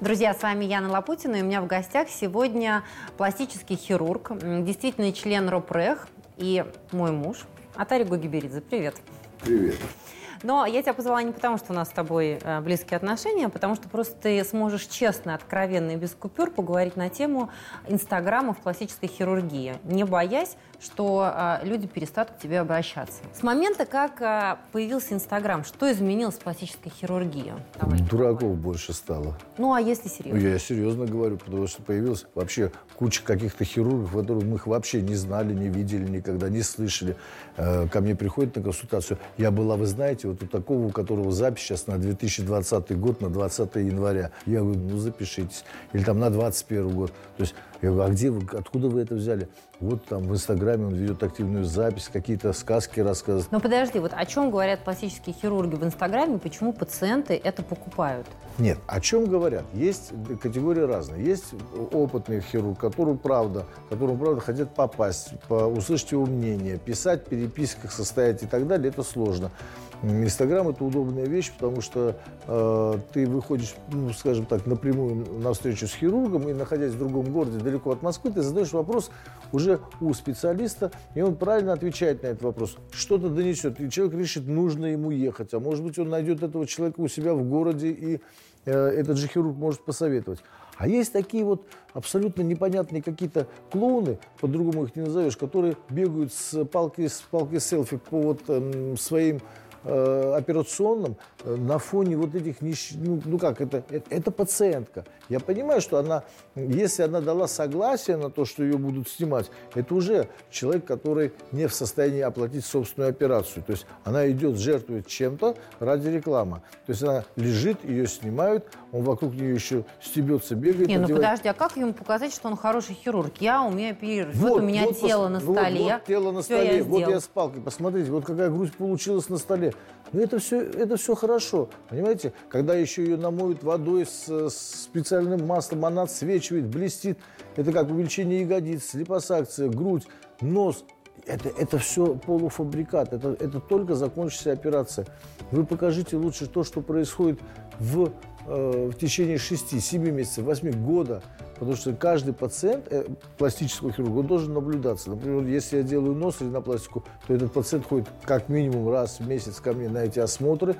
Друзья, с вами Яна Лапутина, и у меня в гостях сегодня пластический хирург, действительно член РОПРЭХ и мой муж Атари Гогиберидзе. Привет. Привет. Но я тебя позвала не потому, что у нас с тобой э, близкие отношения, а потому что просто ты сможешь честно, откровенно и без купюр поговорить на тему Инстаграма в пластической хирургии, не боясь, что э, люди перестанут к тебе обращаться. С момента, как э, появился Инстаграм, что изменилось в пластической хирургии? Давай, Дураков давай. больше стало. Ну, а если серьезно? Я серьезно говорю, потому что появилась вообще куча каких-то хирургов, которых мы их вообще не знали, не видели никогда, не слышали. Ко мне приходят на консультацию. Я была, вы знаете, вот у такого, у которого запись сейчас на 2020 год, на 20 января. Я говорю, ну запишитесь. Или там на 21 год. То есть я говорю, а где вы, откуда вы это взяли? Вот там в Инстаграме он ведет активную запись, какие-то сказки рассказывает. Но подожди, вот о чем говорят пластические хирурги в Инстаграме, почему пациенты это покупают? Нет, о чем говорят? Есть категории разные. Есть опытный хирург, который правда, которому правда хотят попасть, по, услышать его мнение, писать, в переписках состоять и так далее, это сложно. Инстаграм это удобная вещь, потому что э, ты выходишь, ну, скажем так, напрямую на встречу с хирургом и находясь в другом городе, далеко от Москвы, ты задаешь вопрос уже у специалиста, и он правильно отвечает на этот вопрос. Что-то донесет, и человек решит, нужно ему ехать, а может быть он найдет этого человека у себя в городе, и э, этот же хирург может посоветовать. А есть такие вот абсолютно непонятные какие-то клоуны, по-другому их не назовешь, которые бегают с палкой, с палкой селфи по вот э, своим э, операционном э, на фоне вот этих нищ... ну, ну как это, это это пациентка. Я понимаю, что она, если она дала согласие на то, что ее будут снимать, это уже человек, который не в состоянии оплатить собственную операцию. То есть она идет, жертвует чем-то ради рекламы. То есть она лежит, ее снимают, он вокруг нее еще стебется, бегает. Не, ну одевает. подожди, а как ему показать, что он хороший хирург? Я умею оперировать. Вот, вот у меня вот, тело на столе. Вот, вот тело на столе. Я вот я с палкой. Посмотрите, вот какая грудь получилась на столе. Но это все, это все хорошо, понимаете? Когда еще ее намоют водой с, с специальным маслом, она отсвечивает, блестит. Это как увеличение ягодиц, липосакция, грудь, нос. Это, это все полуфабрикат, это, это только закончившаяся операция. Вы покажите лучше то, что происходит в, в течение 6-7 месяцев, 8 года. Потому что каждый пациент э, пластического хирурга должен наблюдаться. Например, если я делаю нос или на пластику, то этот пациент ходит как минимум раз в месяц ко мне на эти осмотры.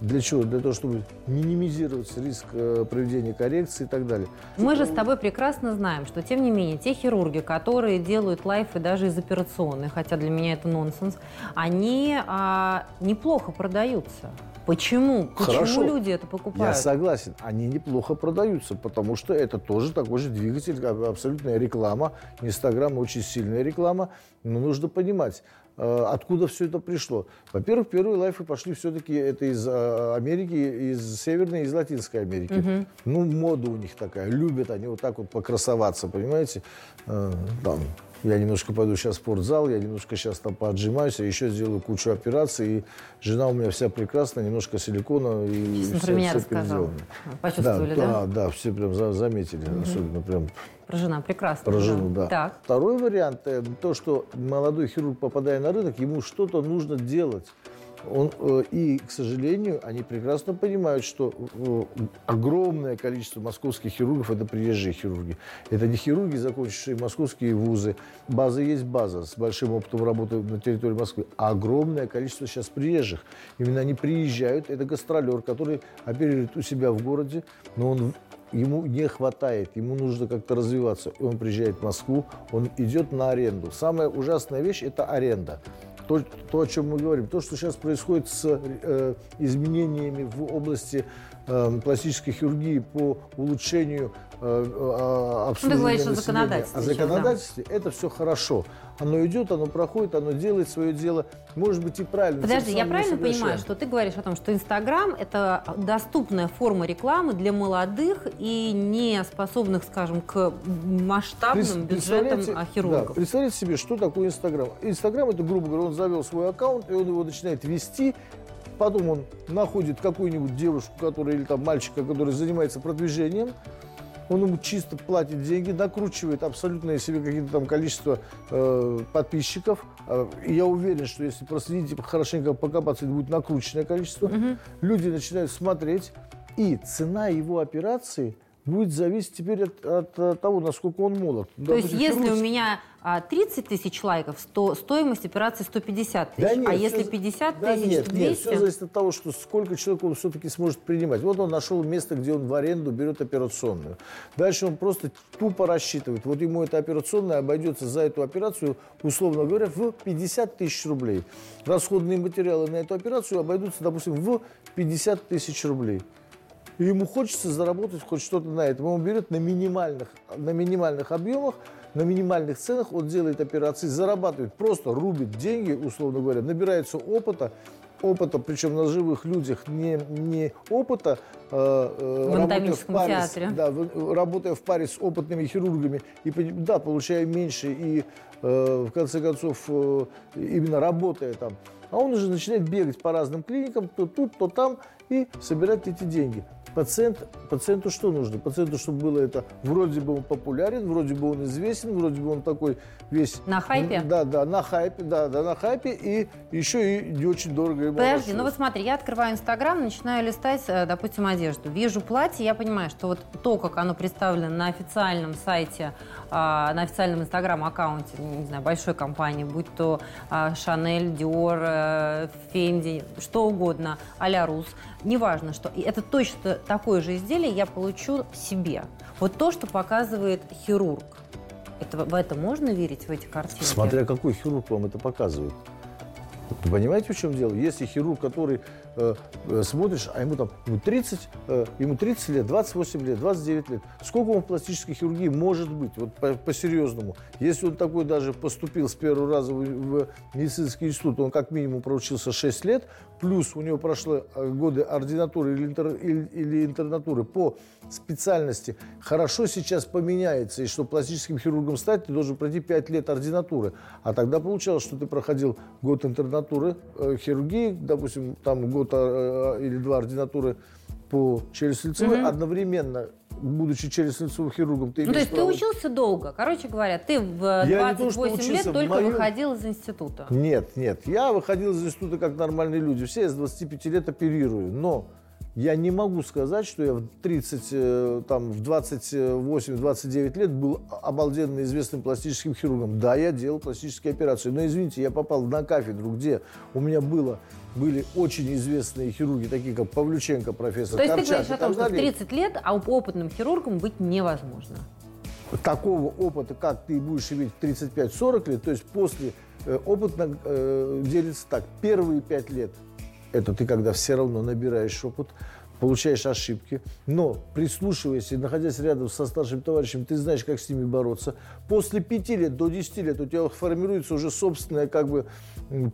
Для чего? Для того, чтобы минимизировать риск э, проведения коррекции и так далее. Мы же с тобой прекрасно знаем, что, тем не менее, те хирурги, которые делают лайфы даже из операционной, хотя для меня это нонсенс, они а, неплохо продаются. Почему? Почему Хорошо. люди это покупают? Я согласен, они неплохо продаются, потому что это тоже такой же двигатель, абсолютная реклама. Инстаграм очень сильная реклама, но нужно понимать, э, откуда все это пришло. Во-первых, первые лайфы пошли все-таки это из э, Америки, из Северной, из Латинской Америки. Угу. Ну, мода у них такая, любят они вот так вот покрасоваться, понимаете? Э, там, я немножко пойду сейчас в спортзал, я немножко сейчас там поотжимаюсь, а еще сделаю кучу операций. И жена у меня вся прекрасная, немножко силикона. И Сейчас все, меня все. Почувствовали, да? Да, да, да все прям заметили. Угу. Особенно прям про жена, прекрасно. Про жену, да. Так. Второй вариант, э, то, что молодой хирург, попадая на рынок, ему что-то нужно делать. Он, э, и, к сожалению, они прекрасно понимают, что э, огромное количество московских хирургов – это приезжие хирурги. Это не хирурги, закончившие московские вузы. База есть база с большим опытом работы на территории Москвы. А огромное количество сейчас приезжих. Именно они приезжают. Это гастролер, который оперирует у себя в городе, но он ему не хватает, ему нужно как-то развиваться. И он приезжает в Москву, он идет на аренду. Самая ужасная вещь – это аренда то, то, о чем мы говорим, то, что сейчас происходит с э, изменениями в области э, пластической хирургии по улучшению э, э, обслуживания Ты говоришь о законодательстве. О законодательстве да. это все хорошо. Оно идет, оно проходит, оно делает свое дело. Может быть и правильно. Подожди, я правильно понимаю, что ты говоришь о том, что Инстаграм – это доступная форма рекламы для молодых и не способных, скажем, к масштабным бюджетам хирургов? Да, представьте себе, что такое Инстаграм. Инстаграм – это, грубо говоря, он завел свой аккаунт, и он его начинает вести, потом он находит какую-нибудь девушку, которая или там мальчика, который занимается продвижением, он ему чисто платит деньги, накручивает абсолютное себе какие-то там количество э, подписчиков. Э, и я уверен, что если проследить хорошенько покопаться, это будет накрученное количество. Угу. Люди начинают смотреть, и цена его операции будет зависеть теперь от, от, от того, насколько он молод. То Допустим, есть, если у меня 30 а, тысяч лайков, то стоимость операции 150 тысяч. Да нет, а если 50 да тысяч, нет, 200? Нет, все зависит от того, что сколько человек он все-таки сможет принимать. Вот он нашел место, где он в аренду берет операционную. Дальше он просто тупо рассчитывает. Вот ему эта операционная обойдется за эту операцию, условно говоря, в 50 тысяч рублей. Расходные материалы на эту операцию обойдутся, допустим, в 50 тысяч рублей. И ему хочется заработать хоть что-то на этом. Он берет на минимальных, на минимальных объемах, на минимальных ценах, он делает операции, зарабатывает, просто рубит деньги, условно говоря, набирается опыта, опыта, причем на живых людях, не, не опыта, э, э в работая в паре, театре. Да, работая в паре с опытными хирургами, и, да, получая меньше, и э, в конце концов э, именно работая там. А он уже начинает бегать по разным клиникам, то тут, то там, и собирать эти деньги. Пациент, пациенту что нужно? Пациенту, чтобы было это, вроде бы он популярен, вроде бы он известен, вроде бы он такой весь... На хайпе? Да, да, на хайпе, да, да, на хайпе, и еще и не очень дорого ему Подожди, ну вот смотри, я открываю Инстаграм, начинаю листать, э, допустим, одежду. Вижу платье, я понимаю, что вот то, как оно представлено на официальном сайте, а, на официальном Инстаграм-аккаунте, не знаю, большой компании, будь то Шанель, Диор, Фенди, что угодно, а-ля Рус, неважно, что это точно такое же изделие я получу себе. Вот то, что показывает хирург. Это, в это можно верить, в эти картинки? Смотря какой хирург вам это показывает. Вы понимаете, в чем дело? Если хирург, который э, э смотришь, а ему там ему 30, э, ему 30 лет, 28 лет, 29 лет, сколько он в пластической хирургии может быть, вот по-серьезному? По Если он такой даже поступил с первого раза в, в медицинский институт, он как минимум проучился 6 лет, плюс у него прошло э, годы ординатуры или, интер, или, или интернатуры по специальности, хорошо сейчас поменяется, и что пластическим хирургом стать, ты должен пройти 5 лет ординатуры. А тогда получалось, что ты проходил год интернатуры э, хирургии, допустим, там год э, э или два ординатуры по челюстно-лицевой, mm-hmm. одновременно будучи челюстно-лицевым хирургом, ты Ну, то есть право... ты учился долго. Короче говоря, ты в я 28 то, лет только мою... выходил из института. Нет, нет. Я выходил из института как нормальные люди. Все с 25 лет оперирую. Но я не могу сказать, что я в 30, э, там, в 28-29 лет был обалденно известным пластическим хирургом. Да, я делал пластические операции, но, извините, я попал на кафедру, где у меня было, были очень известные хирурги, такие как Павлюченко, профессор То есть Корчак, ты говоришь о том, что в 30 лет а опытным хирургом быть невозможно? Такого опыта, как ты будешь иметь в 35-40 лет, то есть после э, опыта э, делится так. Первые 5 лет – это ты когда все равно набираешь опыт, получаешь ошибки, но прислушиваясь и находясь рядом со старшим товарищем, ты знаешь, как с ними бороться. После пяти лет до десяти лет у тебя формируется уже собственное как бы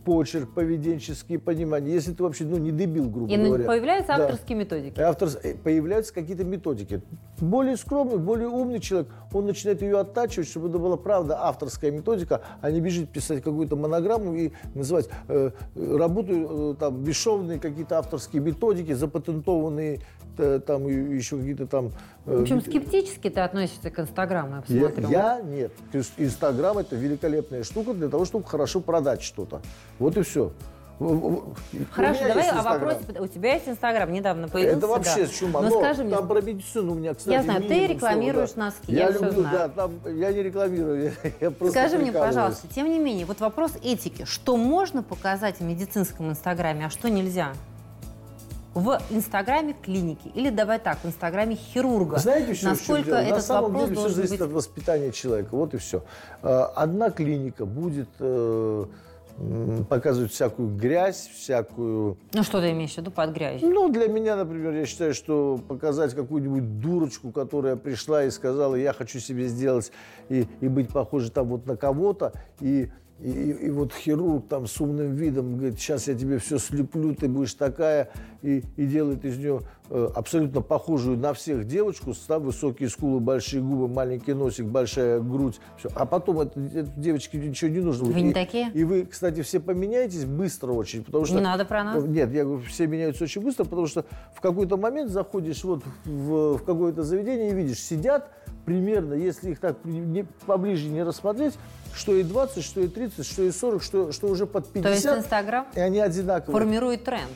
почерк, поведенческие понимания. Если ты вообще ну, не дебил, грубо и говоря. И появляются да. авторские методики. Автор... Э, появляются какие-то методики. Более скромный, более умный человек, он начинает ее оттачивать, чтобы это была правда авторская методика, а не бежит писать какую-то монограмму и называть э, работу э, там бесшовные какие-то авторские методики, запатентованные э, там еще какие-то там... Э, в общем, скептически ты относишься к Инстаграму, я посмотрю. Я, я нет. Инстаграм это великолепная штука для того, чтобы хорошо продать что-то. Вот и все. Хорошо, давай о вопросе. У тебя есть Инстаграм, недавно появился. Это вообще да. чума. Но, Но скажи мне, там про медицину у меня, кстати, Я знаю, ты рекламируешь слово, носки, я, я люблю, все знаю. Да, там, я не рекламирую, я, я просто Скажи мне, пожалуйста, тем не менее, вот вопрос этики. Что можно показать в медицинском Инстаграме, а что нельзя? в Инстаграме клиники или давай так, в Инстаграме хирурга. Знаете, все Насколько этот На самом вопрос деле все зависит быть... от воспитания человека. Вот и все. Э, одна клиника будет показывать всякую грязь, всякую... Ну, что ты имеешь в виду под грязью? Ну, для меня, например, я считаю, что показать какую-нибудь дурочку, которая пришла и сказала, я хочу себе сделать и, и быть похожей там вот на кого-то, и и, и, и вот хирург там с умным видом говорит, сейчас я тебе все слеплю, ты будешь такая, и, и делает из нее э, абсолютно похожую на всех девочку, да, высокие скулы, большие губы, маленький носик, большая грудь. Все. А потом это, это девочке ничего не нужно. Вы не и, такие? И вы, кстати, все поменяетесь быстро очень, потому что... Не надо про нас. Нет, я говорю, все меняются очень быстро, потому что в какой-то момент заходишь вот в, в какое-то заведение и видишь, сидят примерно, если их так поближе не рассмотреть, что и 20, что и 30, что и 40, что, что уже под 50. То есть Инстаграм и они одинаковые. формирует тренд?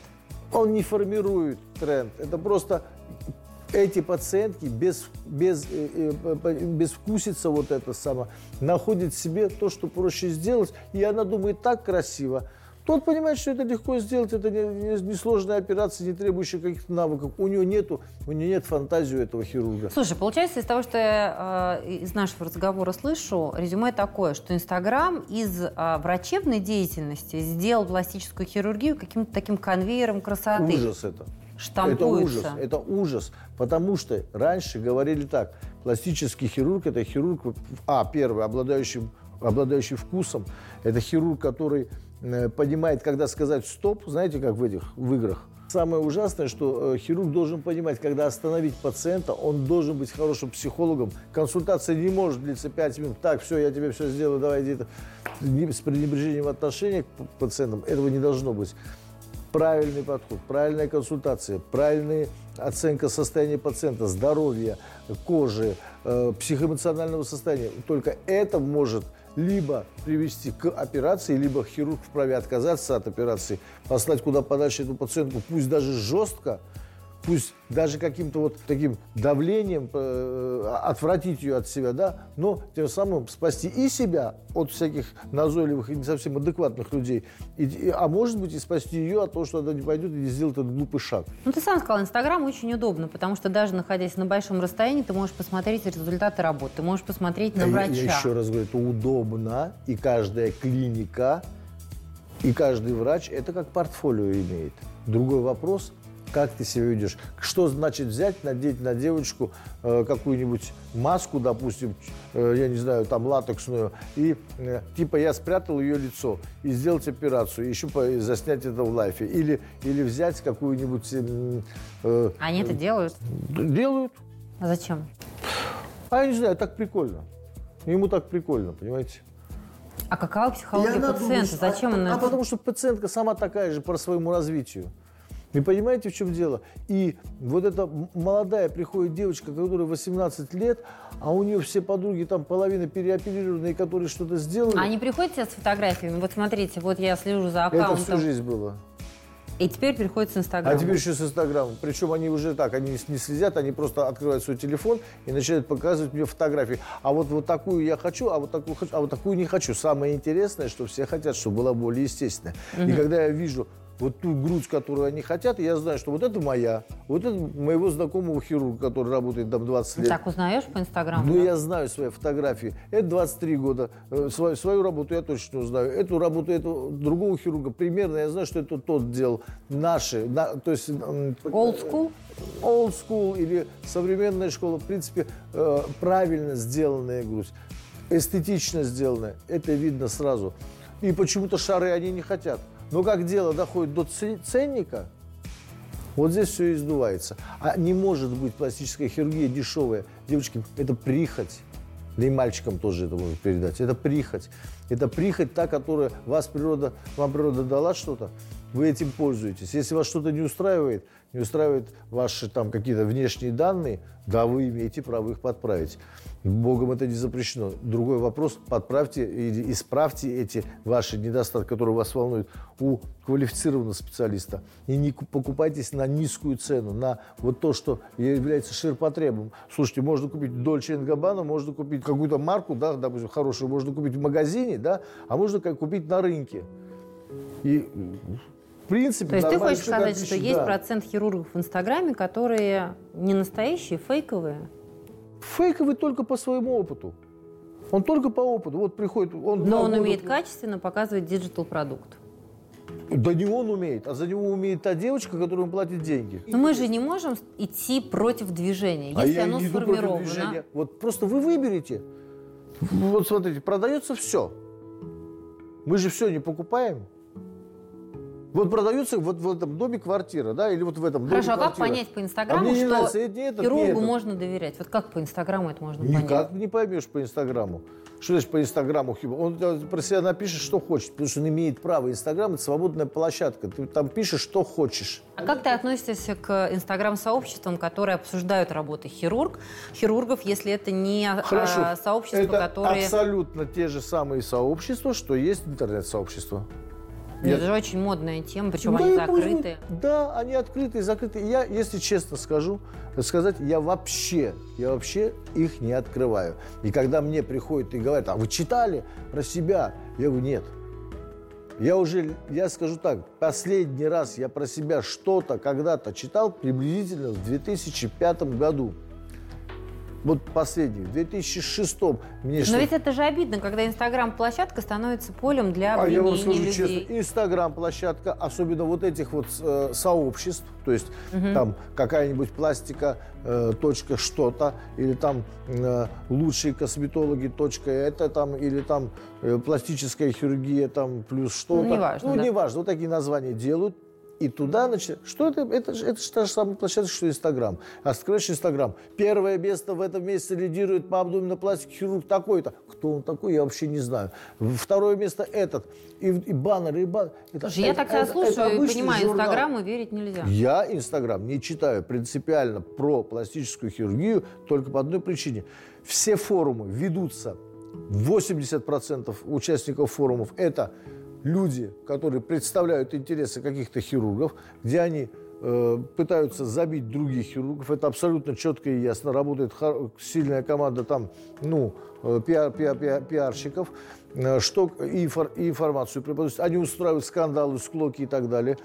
Он не формирует тренд. Это просто эти пациентки без, без, э, э, без вкусица вот это самое, находят себе то, что проще сделать, и она думает так красиво, тот понимает, что это легко сделать, это несложная не, не операция, не требующая каких-то навыков. У него нету, у него нет фантазии у этого хирурга. Слушай, получается, из того, что я э, из нашего разговора слышу, резюме такое, что Инстаграм из э, врачебной деятельности сделал пластическую хирургию каким-то таким конвейером красоты. Ужас это. Штампуется. Это ужас, это ужас. Потому что раньше говорили так, пластический хирург – это хирург, а, первый, обладающий, обладающий вкусом, это хирург, который понимает, когда сказать стоп, знаете, как в этих в играх. Самое ужасное, что э, хирург должен понимать, когда остановить пациента, он должен быть хорошим психологом. Консультация не может длиться 5 минут. Так, все, я тебе все сделаю, давай иди. С пренебрежением отношения к пациентам этого не должно быть. Правильный подход, правильная консультация, правильная оценка состояния пациента, здоровья, кожи, э, психоэмоционального состояния. Только это может либо привести к операции, либо хирург вправе отказаться от операции, послать куда подальше эту пациентку, пусть даже жестко, пусть даже каким-то вот таким давлением э, отвратить ее от себя, да, но тем самым спасти и себя от всяких назойливых и не совсем адекватных людей, и, а может быть и спасти ее от того, что она не пойдет и не сделает этот глупый шаг. Ну, ты сам сказал, Инстаграм очень удобно, потому что даже находясь на большом расстоянии, ты можешь посмотреть результаты работы, ты можешь посмотреть на врача. Я, я еще раз говорю, это удобно, и каждая клиника, и каждый врач это как портфолио имеет. Другой вопрос – как ты себя ведешь. Что значит взять, надеть на девочку э, какую-нибудь маску, допустим, э, я не знаю, там латексную, и э, типа я спрятал ее лицо и сделать операцию, еще по, заснять это в лайфе. Или, или взять какую-нибудь... Э, э, Они это делают? Делают. А зачем? А я не знаю, так прикольно. Ему так прикольно, понимаете? А какова психология пациента? Думает, Зачем а, она... А потому что пациентка сама такая же по своему развитию. Вы понимаете, в чем дело? И вот эта молодая приходит девочка, которая 18 лет, а у нее все подруги там половина переоперированные, которые что-то сделали. А они приходят с фотографиями? Вот смотрите, вот я слежу за аккаунтом. Это всю жизнь было. И теперь переходит с Инстаграма. А теперь еще с Инстаграма. Причем они уже так, они не следят, они просто открывают свой телефон и начинают показывать мне фотографии. А вот, вот такую я хочу, а вот такую хочу, а вот такую не хочу. Самое интересное, что все хотят, чтобы была более естественная. Угу. И когда я вижу вот ту грудь, которую они хотят, я знаю, что вот это моя, вот это моего знакомого хирурга, который работает там 20 лет. Так узнаешь по Инстаграму? Ну, да? я знаю свои фотографии. Это 23 года. Э, свою, свою работу я точно узнаю. Эту работу этого другого хирурга примерно я знаю, что это тот делал. Наши, на, то есть... Old school? Old school или современная школа. В принципе, э, правильно сделанная грудь. Эстетично сделанная. Это видно сразу. И почему-то шары они не хотят. Но как дело доходит до ценника, вот здесь все издувается. А не может быть пластическая хирургия дешевая. Девочки, это прихоть. Да и мальчикам тоже это может передать. Это прихоть. Это прихоть та, которая вас природа, вам природа дала что-то, вы этим пользуетесь. Если вас что-то не устраивает, не устраивают ваши там какие-то внешние данные, да, вы имеете право их подправить. Богом это не запрещено. Другой вопрос, подправьте или исправьте эти ваши недостатки, которые вас волнуют, у квалифицированного специалиста. И не покупайтесь на низкую цену, на вот то, что является ширпотребом. Слушайте, можно купить Дольче Габбана, можно купить какую-то марку, да, допустим, хорошую, можно купить в магазине, да, а можно как купить на рынке. И в принципе, То есть ты хочешь сказать, что да. есть процент хирургов в Инстаграме, которые не настоящие, фейковые? Фейковый только по своему опыту. Он только по опыту. Вот приходит... Он Но он года... умеет качественно показывать digital-продукт. Да не он умеет, а за него умеет та девочка, которая ему платит деньги. Но мы же не можем идти против движения, а если а оно сформировано. Вот просто вы выберете. Вот смотрите, продается все. Мы же все не покупаем. Вот продается вот в этом доме квартира, да, или вот в этом Хорошо, доме а как квартира. понять по Инстаграму, а что нравится, это, это, хирургу это. можно доверять? Вот как по Инстаграму это можно Никак понять? Никак не поймешь по Инстаграму. Что значит по Инстаграму? Он про себя напишет, что хочет, потому что он имеет право. Инстаграм – это свободная площадка. Ты там пишешь, что хочешь. А как ты относишься к Инстаграм-сообществам, которые обсуждают работы хирург, хирургов, если это не а, Хорошо. сообщества, это которые… абсолютно те же самые сообщества, что есть интернет-сообщества. Я... Это же очень модная тема, причем да, они закрытые. Да, они открытые, закрытые. Я, если честно скажу, сказать, я вообще, я вообще их не открываю. И когда мне приходят и говорят, а вы читали про себя? Я говорю, нет. Я уже, я скажу так, последний раз я про себя что-то когда-то читал приблизительно в 2005 году. Вот последний, в 2006 мне Но ведь это же обидно, когда Инстаграм-площадка становится полем для А я вам скажу людей. честно, Инстаграм-площадка, особенно вот этих вот э, сообществ, то есть угу. там какая-нибудь пластика, э, точка что-то, или там э, лучшие косметологи, точка это там, или там э, пластическая хирургия, там плюс что-то. Ну, неважно. Ну, да. неважно, вот такие названия делают и туда начинают. Что это? Это это же та же самая площадка, что Инстаграм. Открываешь Инстаграм. Первое место в этом месяце лидирует по абдоминопластике хирург такой-то. Кто он такой, я вообще не знаю. Второе место этот. И, и баннеры, и баннеры. Это, Слушай, это, я так себя слушаю и понимаю, журнал. Инстаграму верить нельзя. Я Инстаграм не читаю принципиально про пластическую хирургию только по одной причине. Все форумы ведутся, 80% участников форумов – это люди, которые представляют интересы каких-то хирургов, где они э, пытаются забить других хирургов. Это абсолютно четко и ясно. Работает сильная команда там, ну, э, пиар, пиар, пиар, пиарщиков, что и, инфор, и информацию преподносят. Они устраивают скандалы, склоки и так далее.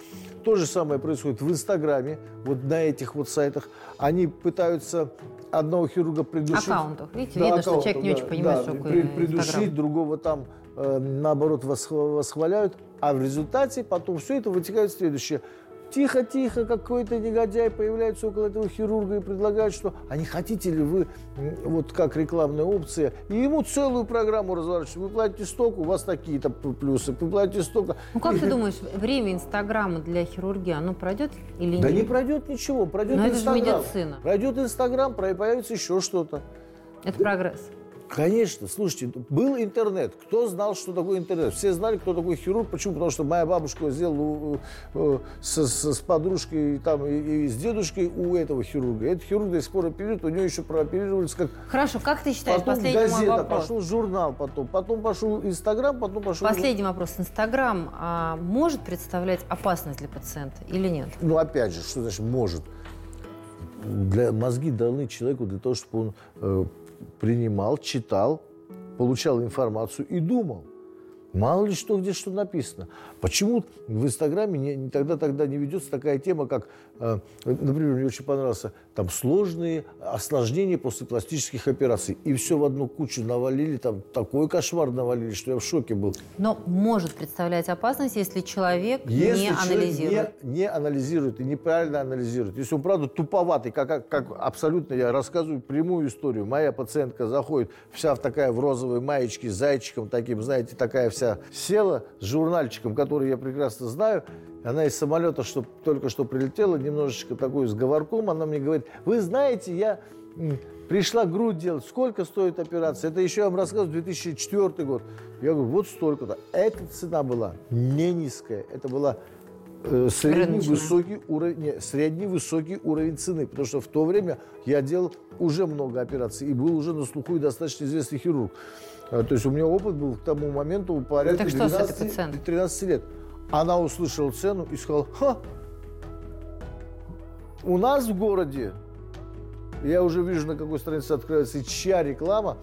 То же самое происходит в Инстаграме, вот на этих вот сайтах. Они пытаются одного хирурга придушить. Аккаунтов. Видите, да, видно, аккаунтов, что человек не да, очень понимает, да, что такое Придушить, Инстаграм. другого там Э, наоборот, восхваляют, а в результате потом все это вытекает в следующее. Тихо-тихо какой-то негодяй появляется около этого хирурга и предлагает, что а не хотите ли вы, вот как рекламная опция, и ему целую программу разворачивают. Вы платите столько, у вас такие-то плюсы, вы платите столько. Ну как и... ты думаешь, время Инстаграма для хирургии, оно пройдет или да нет? Да не пройдет ничего, пройдет Но Инстаграм. это же медицина. Пройдет Инстаграм, появится еще что-то. Это прогресс. Конечно, слушайте, был интернет. Кто знал, что такое интернет? Все знали, кто такой хирург. Почему? Потому что моя бабушка сделала э, с, с, с подружкой там, и, и с дедушкой у этого хирурга. Этот хирург до сих пор оперирует, у него еще прооперировались как... Хорошо, как ты считаешь, потом последний газета, мой вопрос. пошел журнал потом, потом пошел Инстаграм, потом пошел... Последний вопрос. Инстаграм а, может представлять опасность для пациента или нет? Ну, опять же, что значит может? Для, мозги даны человеку для того, чтобы он э, принимал, читал, получал информацию и думал. Мало ли что, где что написано. Почему в Инстаграме не, тогда, тогда не ведется такая тема, как, например, мне очень понравился, там сложные осложнения после пластических операций. И все в одну кучу навалили, там такой кошмар навалили, что я в шоке был. Но может представлять опасность, если человек если не человек анализирует. Не, не анализирует и неправильно анализирует. Если он, правда, туповатый, как, как, как абсолютно я рассказываю прямую историю. Моя пациентка заходит вся в такая в розовой маечке с зайчиком таким, знаете, такая вся села с журнальчиком, который я прекрасно знаю. Она из самолета, что только что прилетела, немножечко такой с говорком, она мне говорит, вы знаете, я пришла грудь делать, сколько стоит операция? Это еще я вам рассказываю, 2004 год. Я говорю, вот столько-то. Эта цена была не низкая, это была э, средний высокий, уровень, не, средний высокий уровень цены, потому что в то время я делал уже много операций и был уже на слуху и достаточно известный хирург. А, то есть у меня опыт был к тому моменту порядка так 12, 13 лет. Она услышала цену и сказала, ха, у нас в городе, я уже вижу, на какой странице открывается, чья реклама,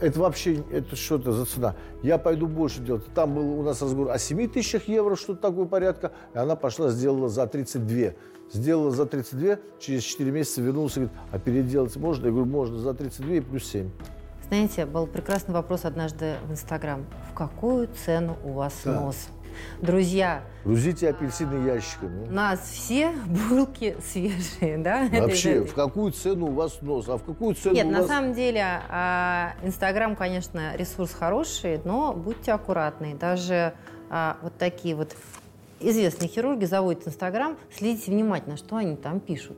это вообще, это что это за цена? Я пойду больше делать. Там был у нас разговор о 7 тысячах евро, что-то такое порядка. И она пошла, сделала за 32. Сделала за 32, через 4 месяца вернулась и говорит, а переделать можно? Я говорю, можно, за 32 и плюс 7. Знаете, был прекрасный вопрос однажды в Инстаграм. В какую цену у вас да. нос? Друзья, грузите апельсины ящиками. У нас все булки свежие, да? Вообще, в какую цену у вас нос? А в какую цену Нет, у на вас... самом деле, а, Инстаграм, конечно, ресурс хороший, но будьте аккуратны. Даже а, вот такие вот известные хирурги заводят Инстаграм, следите внимательно, что они там пишут.